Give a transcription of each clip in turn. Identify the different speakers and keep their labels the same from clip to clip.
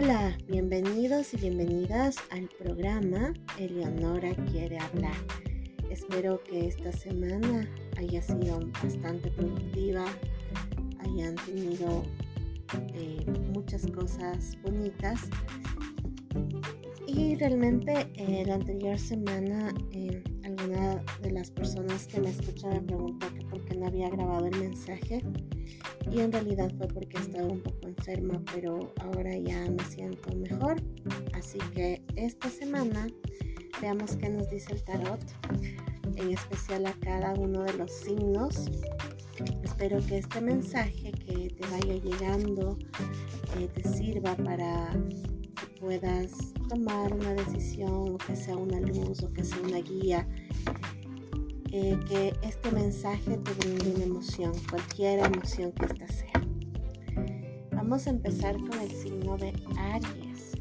Speaker 1: Hola, bienvenidos y bienvenidas al programa Eleonora quiere hablar. Espero que esta semana haya sido bastante productiva, hayan tenido eh, muchas cosas bonitas y realmente eh, la anterior semana eh, alguna de las personas que me escucharon me preguntó que por qué no había grabado el mensaje y en realidad fue porque estaba un poco enferma, pero ahora ya me siento mejor. Así que esta semana veamos qué nos dice el tarot, en especial a cada uno de los signos. Espero que este mensaje que te vaya llegando eh, te sirva para que puedas tomar una decisión, o que sea una luz, o que sea una guía eh, que este mensaje te brinde una emoción, cualquier emoción que esta sea. Vamos a empezar con el signo de Aries.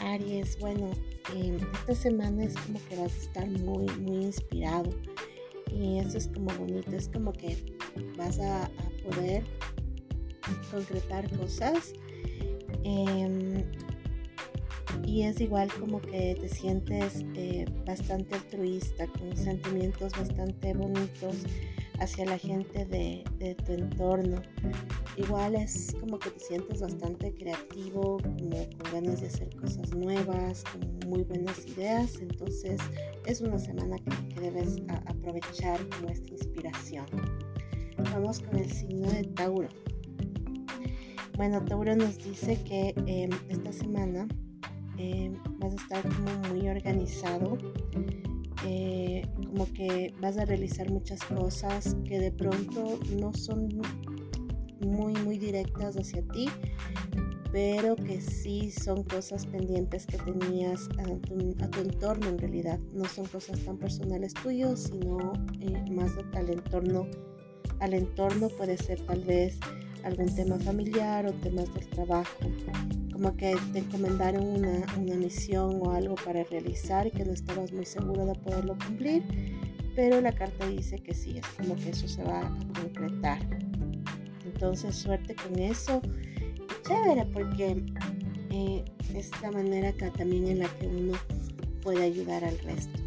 Speaker 1: Aries, bueno, eh, esta semana es como que vas a estar muy, muy inspirado. Y eso es como bonito, es como que vas a, poder concretar cosas. Em, y es igual como que te sientes eh, bastante altruista, con sentimientos bastante bonitos hacia la gente de, tu entorno. Igual es como que te sientes bastante creativo, como con ganas de hacer cosas nuevas, con muy buenas ideas. Entonces es una semana que, debes aprovechar como esta inspiración. Vamos con el signo de Tauro. Bueno, Tauro nos dice que em, esta semana eh, vas a estar como muy organizado, eh, como que vas a realizar muchas cosas que de pronto no son muy, muy directas hacia ti, pero que sí son cosas pendientes que tenías a tu, entorno en realidad. No son cosas tan personales tuyos, sino eh, más al entorno. Al entorno puede ser tal vez algún tema familiar o temas del trabajo como que te encomendaron una, misión o algo para realizar y que no estabas muy seguro de poderlo cumplir, pero la carta dice que sí, es como que eso se va a concretar. Entonces, suerte con eso. Chévere, porque eh, es la manera que, también en la que uno puede ayudar al resto.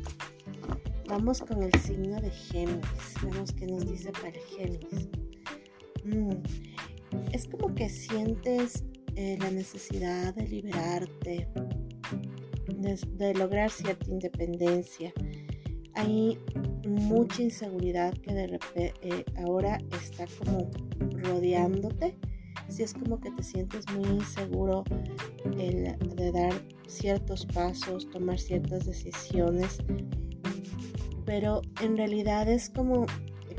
Speaker 1: Vamos con el signo de Géminis. Veamos qué nos dice para Géminis. Mm, es como que sientes eh, la necesidad de liberarte, de, lograr cierta independencia. Hay mucha inseguridad que de repente eh, ahora está como rodeándote. Si es como que te sientes muy inseguro el, de dar ciertos pasos, tomar ciertas decisiones, pero en realidad es como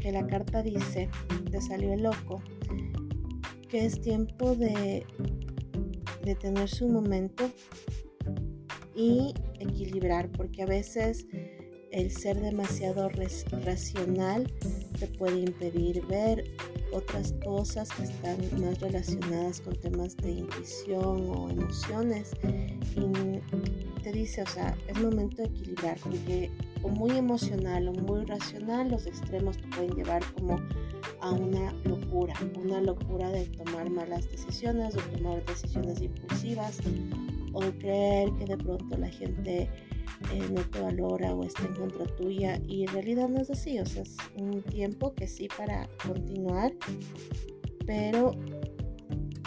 Speaker 1: que la carta dice, te salió el loco, que es tiempo de detenerse un momento y equilibrar, porque a veces el ser demasiado racional te puede impedir ver otras cosas que están más relacionadas con temas de intuición o emociones. Y te dice, o sea, es momento de equilibrar, porque o muy emocional o muy racional, los extremos te pueden llevar como a una locura, una locura de tomar malas decisiones, de tomar decisiones impulsivas o de creer que de pronto la gente eh, no te valora o está en contra tuya y en realidad no es así, o sea, es un tiempo que sí para continuar, pero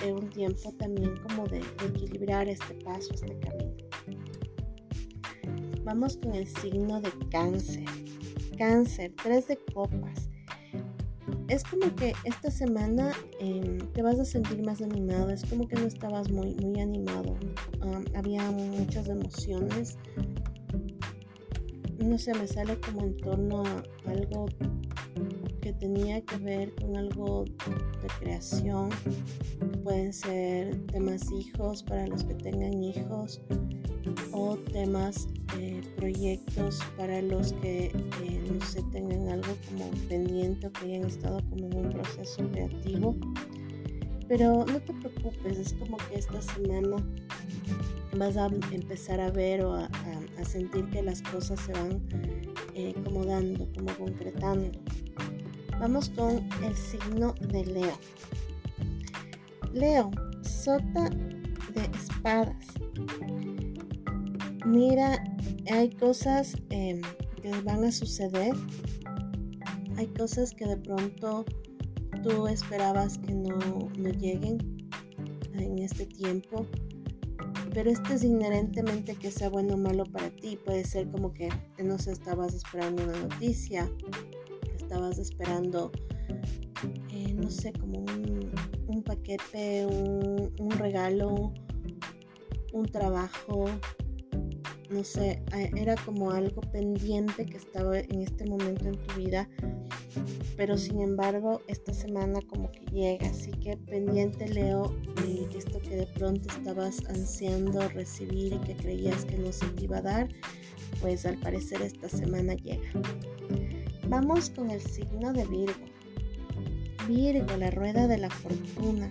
Speaker 1: es un tiempo también como de equilibrar este paso, este camino. Vamos con el signo de cáncer. Cáncer, tres de copas. Es como que esta semana em, te vas a sentir más animado, es como que no estabas muy, muy animado, había muchas emociones, no sé, me sale como en torno a algo que tenía que ver con algo de creación, pueden ser temas hijos para los que tengan hijos o temas eh, proyectos para los que eh, no se tengan algo como pendiente o que hayan estado como en un proceso creativo. Pero no te preocupes, es como que esta semana vas a empezar a ver o a, sentir que las cosas se van eh, como dando, como concretando. Vamos con el signo de Leo. Leo, Sota de espadas. Mira, hay cosas em, que van a suceder. Hay cosas que de pronto tú esperabas que no, no lleguen en este tiempo. Pero esto es inherentemente que sea bueno o malo para ti. Puede ser como que no sé, estabas esperando una noticia, estabas esperando, eh, no sé, como un, paquete, un, regalo, un trabajo, no sé, era como algo pendiente que estaba en este momento en tu vida, pero sin embargo esta semana como que llega, así que pendiente Leo, y esto que de pronto estabas ansiando recibir y que creías que no se te iba a dar, pues al parecer esta semana llega. Vamos con el signo de Virgo. Virgo, la rueda de la fortuna.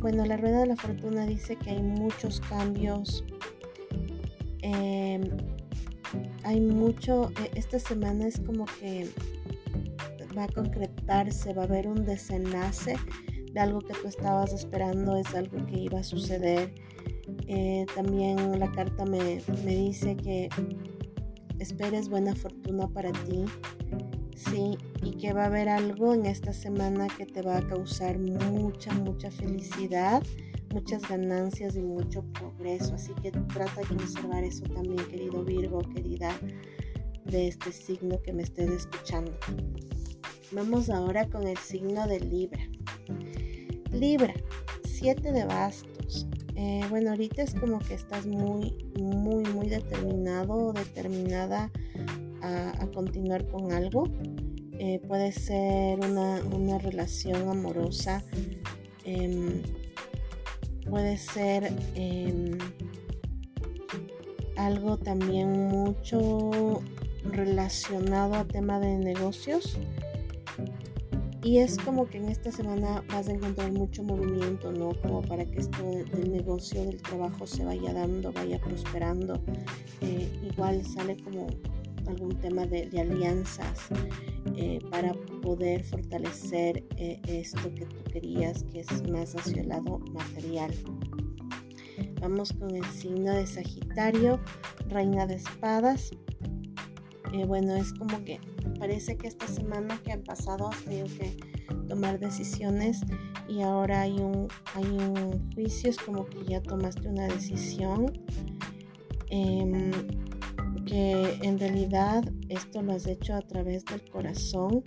Speaker 1: Bueno, la rueda de la fortuna dice que hay muchos cambios. Em, hay mucho, e, esta semana es como que va a concretarse, va a haber un desenlace de algo que tú estabas esperando, es algo que iba a suceder. Eh, también la carta me, me dice que esperes buena fortuna para ti, sí, y que va a haber algo en esta semana que te va a causar mucha, mucha felicidad, muchas ganancias y mucho progreso. Así que trata de conservar eso también, querido Virgo, querida de este signo que me estés escuchando. Vamos ahora con el signo de Libra. Libra, 7 de bastos. Eh, bueno, ahorita es como que estás muy, muy, muy determinado o determinada a, continuar con algo. Eh, puede ser una, relación amorosa. Em, puede ser em, algo también mucho relacionado a tema de negocios. Y es como que en esta semana vas a encontrar mucho movimiento, ¿no? Como para que esto del negocio, del trabajo se vaya dando, vaya prosperando. Eh, igual sale como algún tema de, alianzas eh, para poder fortalecer eh, esto que tú querías, que es más hacia el lado material. Vamos con el signo de Sagitario, Reina de Espadas. bueno, es como que parece que esta semana que ha pasado has tenido que tomar decisiones y ahora hay un, hay un juicio, es como que ya tomaste una decisión. Em, que en realidad esto lo has hecho a través del corazón.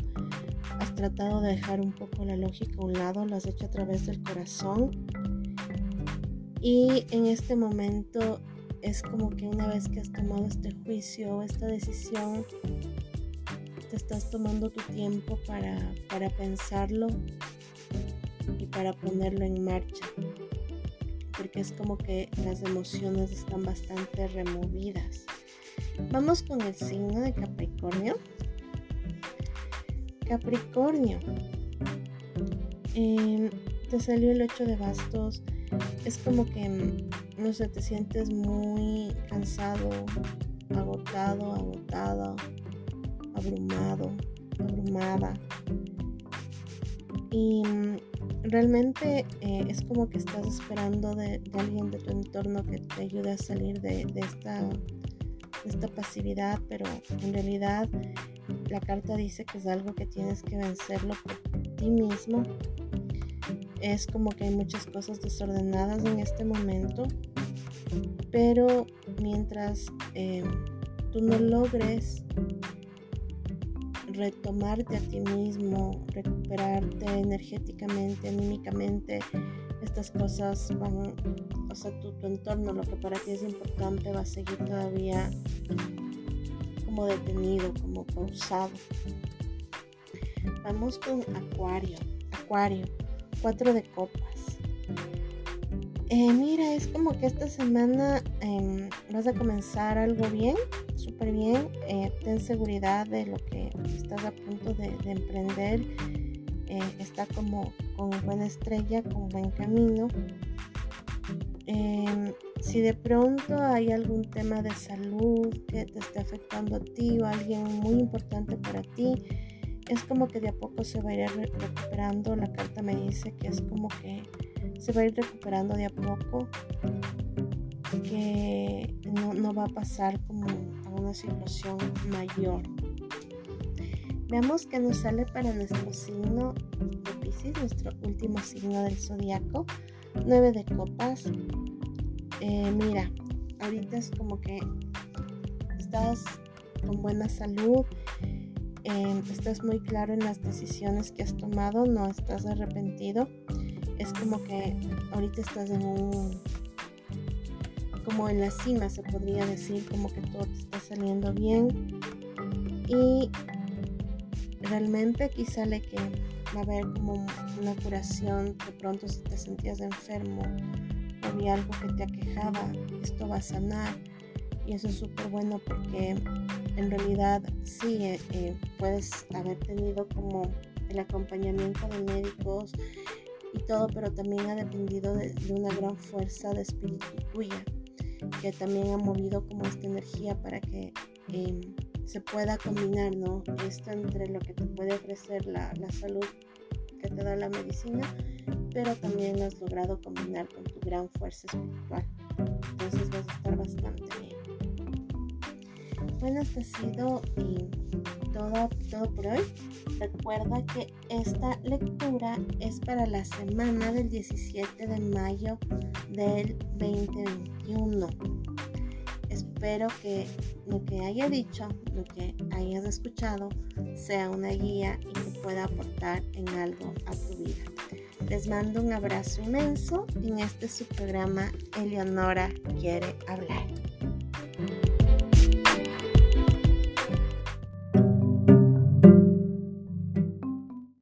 Speaker 1: Has tratado de dejar un poco la lógica a un lado, lo has hecho a través del corazón. Y en este momento es como que una vez que has tomado este juicio o esta decisión, te estás tomando tu tiempo para, para pensarlo y para ponerlo en marcha. Porque es como que las emociones están bastante removidas. Vamos con el signo de Capricornio. Capricornio. Em, te salió el 8 de bastos. Es como que, no sé, te sientes muy cansado, agotado, agotada abrumado, abrumada. Y mm, realmente eh, es como que estás esperando de, alguien de tu entorno que te ayude a salir de, esta, esta pasividad, pero en realidad la carta dice que es algo que tienes que vencerlo por ti mismo. Es como que hay muchas cosas desordenadas en este momento, pero mientras eh, tú no logres retomarte a ti mismo, recuperarte energéticamente, anímicamente, estas cosas van, o sea, tu, tu entorno, lo que para ti es importante, va a seguir todavía como detenido, como pausado. Vamos con Acuario. Acuario, cuatro de copas. Eh, mira, es como que esta semana em, vas a comenzar algo bien, súper bien. Eh, ten seguridad de lo que estás a punto de, emprender. Eh, está como con buena estrella, con buen camino. Em, si de pronto hay algún tema de salud que te esté afectando a ti o alguien muy importante para ti, es como que de a poco se va a ir recuperando. La carta me dice que es como que se va a ir recuperando de a poco, que no, no va a pasar como a una situación mayor. Veamos que nos sale para nuestro signo de Pisces, nuestro último signo del zodiaco. 9 de copas. Eh, mira, ahorita es como que estás con buena salud, em, estás muy claro en las decisiones que has tomado, no estás arrepentido. Es como que ahorita estás en un como en la cima se podría decir, como que todo te está saliendo bien. Realmente aquí sale que va a haber como una curación, de pronto si te sentías enfermo, había algo que te aquejaba, esto va a sanar. Y eso es súper bueno porque en realidad sí eh, eh, puedes haber tenido como el acompañamiento de médicos y todo, pero también ha dependido de, una gran fuerza de espíritu tuya que también ha movido como esta energía para que em, se pueda combinar, ¿no? Esto entre lo que te puede ofrecer la, la salud que te da la medicina, pero también has logrado combinar con tu gran fuerza espiritual. Entonces vas a estar bastante bien. Bueno, esto ha sido todo, todo por hoy. Recuerda que esta lectura es para la semana del 17 de mayo del 2021 espero que lo que haya dicho, lo que hayas escuchado, sea una guía y que pueda aportar en algo a tu vida. Les mando un abrazo inmenso en este su programa Eleonora quiere hablar.